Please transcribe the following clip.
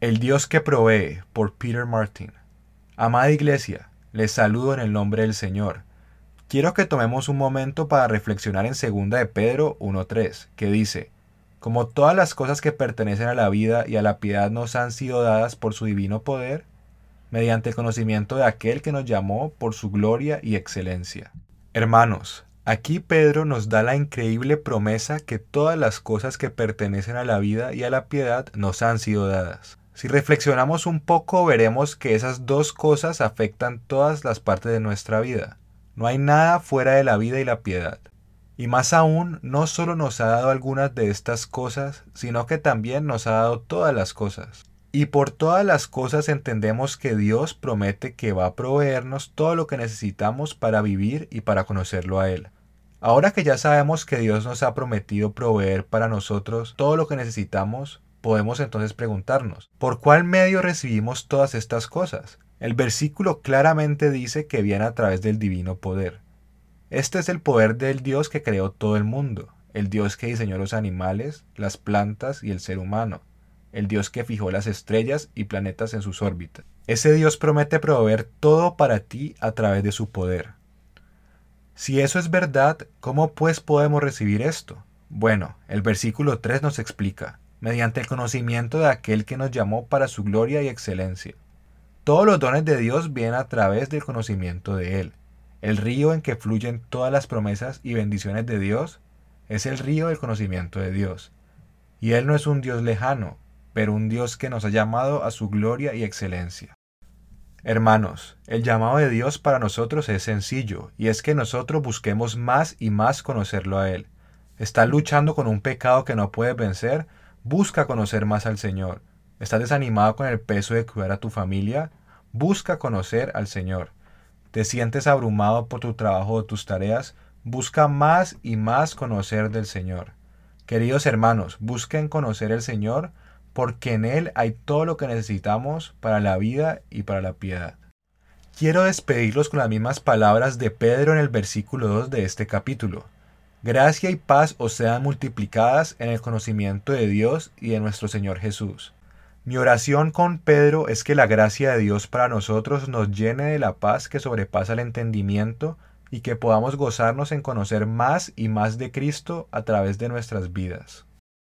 El Dios que provee por Peter Martin. Amada Iglesia, les saludo en el nombre del Señor. Quiero que tomemos un momento para reflexionar en 2 de Pedro 1.3, que dice, Como todas las cosas que pertenecen a la vida y a la piedad nos han sido dadas por su divino poder, mediante el conocimiento de aquel que nos llamó por su gloria y excelencia. Hermanos, aquí Pedro nos da la increíble promesa que todas las cosas que pertenecen a la vida y a la piedad nos han sido dadas. Si reflexionamos un poco veremos que esas dos cosas afectan todas las partes de nuestra vida. No hay nada fuera de la vida y la piedad. Y más aún, no solo nos ha dado algunas de estas cosas, sino que también nos ha dado todas las cosas. Y por todas las cosas entendemos que Dios promete que va a proveernos todo lo que necesitamos para vivir y para conocerlo a Él. Ahora que ya sabemos que Dios nos ha prometido proveer para nosotros todo lo que necesitamos, Podemos entonces preguntarnos, ¿por cuál medio recibimos todas estas cosas? El versículo claramente dice que viene a través del divino poder. Este es el poder del Dios que creó todo el mundo, el Dios que diseñó los animales, las plantas y el ser humano, el Dios que fijó las estrellas y planetas en sus órbitas. Ese Dios promete proveer todo para ti a través de su poder. Si eso es verdad, ¿cómo pues podemos recibir esto? Bueno, el versículo 3 nos explica mediante el conocimiento de aquel que nos llamó para su gloria y excelencia. Todos los dones de Dios vienen a través del conocimiento de Él. El río en que fluyen todas las promesas y bendiciones de Dios es el río del conocimiento de Dios. Y Él no es un Dios lejano, pero un Dios que nos ha llamado a su gloria y excelencia. Hermanos, el llamado de Dios para nosotros es sencillo, y es que nosotros busquemos más y más conocerlo a Él. ¿Estás luchando con un pecado que no puedes vencer? Busca conocer más al Señor. ¿Estás desanimado con el peso de cuidar a tu familia? Busca conocer al Señor. ¿Te sientes abrumado por tu trabajo o tus tareas? Busca más y más conocer del Señor. Queridos hermanos, busquen conocer el Señor porque en Él hay todo lo que necesitamos para la vida y para la piedad. Quiero despedirlos con las mismas palabras de Pedro en el versículo 2 de este capítulo. Gracia y paz os sean multiplicadas en el conocimiento de Dios y de nuestro Señor Jesús. Mi oración con Pedro es que la gracia de Dios para nosotros nos llene de la paz que sobrepasa el entendimiento y que podamos gozarnos en conocer más y más de Cristo a través de nuestras vidas.